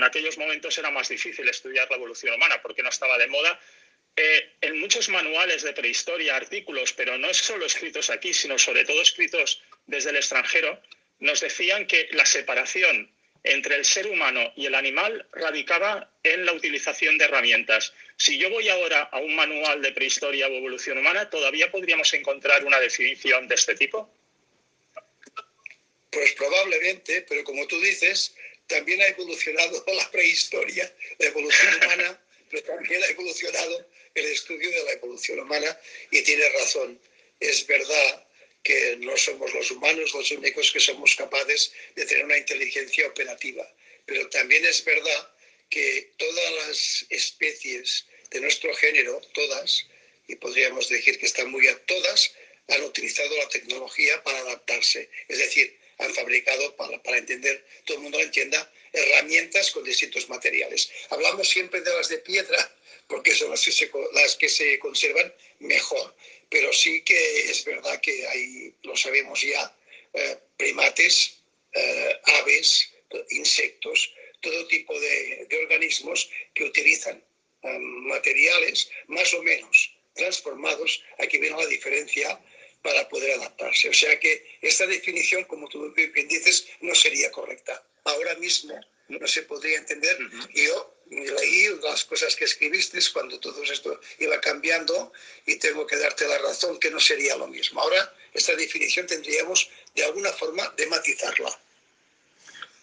en aquellos momentos era más difícil estudiar la evolución humana porque no estaba de moda. Eh, en muchos manuales de prehistoria, artículos, pero no solo escritos aquí, sino sobre todo escritos desde el extranjero, nos decían que la separación entre el ser humano y el animal radicaba en la utilización de herramientas. Si yo voy ahora a un manual de prehistoria o evolución humana, ¿todavía podríamos encontrar una definición de este tipo? Pues probablemente, pero como tú dices, también ha evolucionado la prehistoria, la evolución humana, pero también ha evolucionado el estudio de la evolución humana y tiene razón. Es verdad que no somos los humanos los únicos que somos capaces de tener una inteligencia operativa, pero también es verdad que todas las especies de nuestro género, todas, y podríamos decir que están muy a todas, han utilizado la tecnología para adaptarse. Es decir, han fabricado, para, para entender, todo el mundo lo entienda, herramientas con distintos materiales. Hablamos siempre de las de piedra porque son las que se, las que se conservan mejor, pero sí que es verdad que hay, lo sabemos ya, eh, primates, eh, aves, insectos, todo tipo de, organismos que utilizan eh, materiales más o menos transformados. Aquí viene la diferencia para poder adaptarse. O sea que esta definición, como tú bien dices, no sería correcta. Ahora mismo no se podría entender. Y yo leí las cosas que escribiste cuando todo esto iba cambiando y tengo que darte la razón que no sería lo mismo. Ahora esta definición tendríamos de alguna forma de matizarla.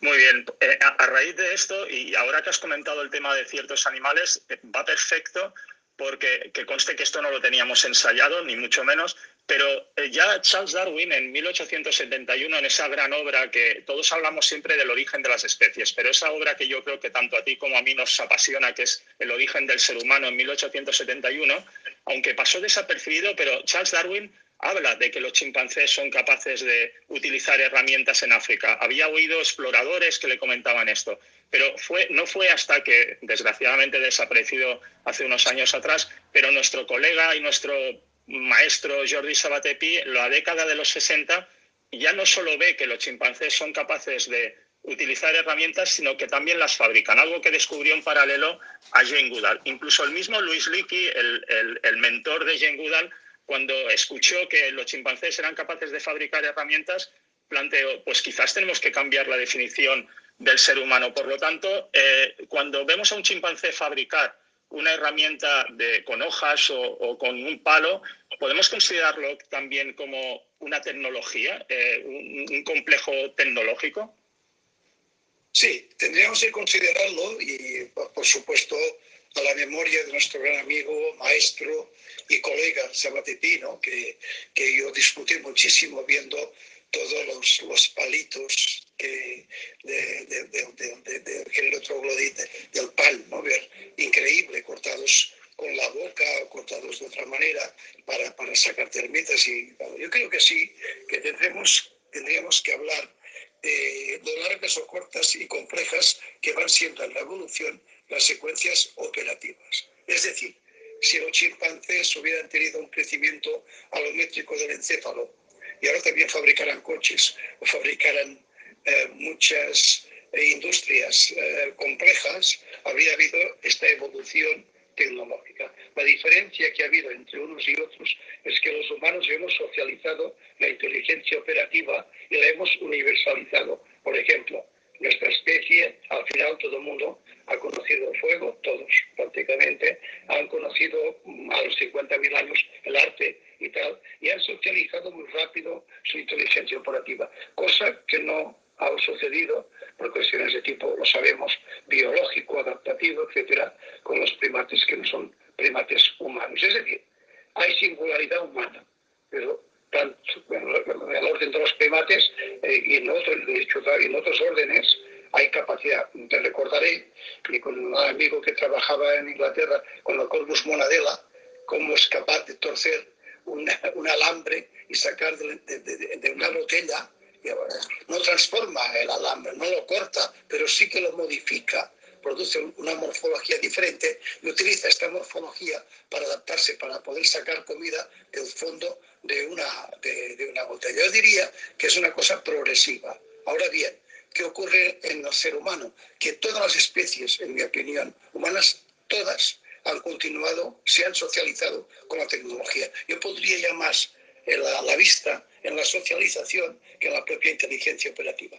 Muy bien, eh, a, raíz de esto, y ahora que has comentado el tema de ciertos animales, eh, va perfecto porque que conste que esto no lo teníamos ensayado, ni mucho menos, pero eh, ya Charles Darwin en 1871, en esa gran obra que todos hablamos siempre del origen de las especies, pero esa obra que yo creo que tanto a ti como a mí nos apasiona, que es el origen del ser humano en 1871, aunque pasó desapercibido, pero Charles Darwin habla de que los chimpancés son capaces de utilizar herramientas en África. Había oído exploradores que le comentaban esto, pero fue, no fue hasta que, desgraciadamente desaparecido hace unos años atrás, pero nuestro colega y nuestro maestro Jordi Sabatepi, la década de los 60, ya no solo ve que los chimpancés son capaces de utilizar herramientas, sino que también las fabrican, algo que descubrió en paralelo a Jane Goodall. Incluso el mismo Luis Leakey, el, mentor de Jane Goodall, cuando escuchó que los chimpancés eran capaces de fabricar herramientas, planteó, pues quizás tenemos que cambiar la definición del ser humano. Por lo tanto, eh, cuando vemos a un chimpancé fabricar una herramienta de, con hojas o, con un palo, podemos considerarlo también como una tecnología, eh, un, complejo tecnológico. Sí, tendríamos que considerarlo y, por supuesto, a la memoria de nuestro gran amigo, maestro y colega Sabatepino, que, que yo discutí muchísimo viendo todos los, palitos que de, de, de, género del pal, ¿no? Ver, increíble, cortados con la boca o cortados de otra manera para, termitas. Y, yo creo que sí, que tendremos, tendríamos que hablar de, de largas o cortas y complejas que van siendo en la evolución las secuencias operativas. Es decir, si los chimpancés hubieran tenido un crecimiento alométrico del encéfalo y ahora también fabricarán coches o fabricarán eh, muchas eh, industrias eh, complejas, habría habido esta evolución tecnológica. La diferencia que ha habido entre unos y otros es que los humanos hemos socializado la inteligencia operativa y la hemos universalizado. Por ejemplo, nuestra especie, al final todo el mundo ha conocido el fuego, todos prácticamente, han conocido a los 50.000 años el arte y tal, y han socializado muy rápido su inteligencia operativa, cosa que no ha sucedido por cuestiones de tipo, lo sabemos, biológico, adaptativo, etcétera, con los primates que no son primates humanos. Es decir, hay singularidad humana, pero tanto en el orden de los primates eh, y en, otros, en otros órdenes hay capacidad. Te recordaré que con un amigo que trabajaba en Inglaterra con el Corvus Monadela, cómo es capaz de torcer un alambre y sacar de, una botella no transforma el alambre, no lo corta, pero sí que lo modifica, produce una morfología diferente y utiliza esta morfología para adaptarse, para poder sacar comida del fondo de una, de, una botella. Yo diría que es una cosa progresiva. Ahora bien, ¿qué ocurre en el ser humano? Que todas las especies, en mi opinión, humanas, todas, han continuado, se han socializado con la tecnología. Yo podría llamar más en la, vista, en la socialización, que en la propia inteligencia operativa.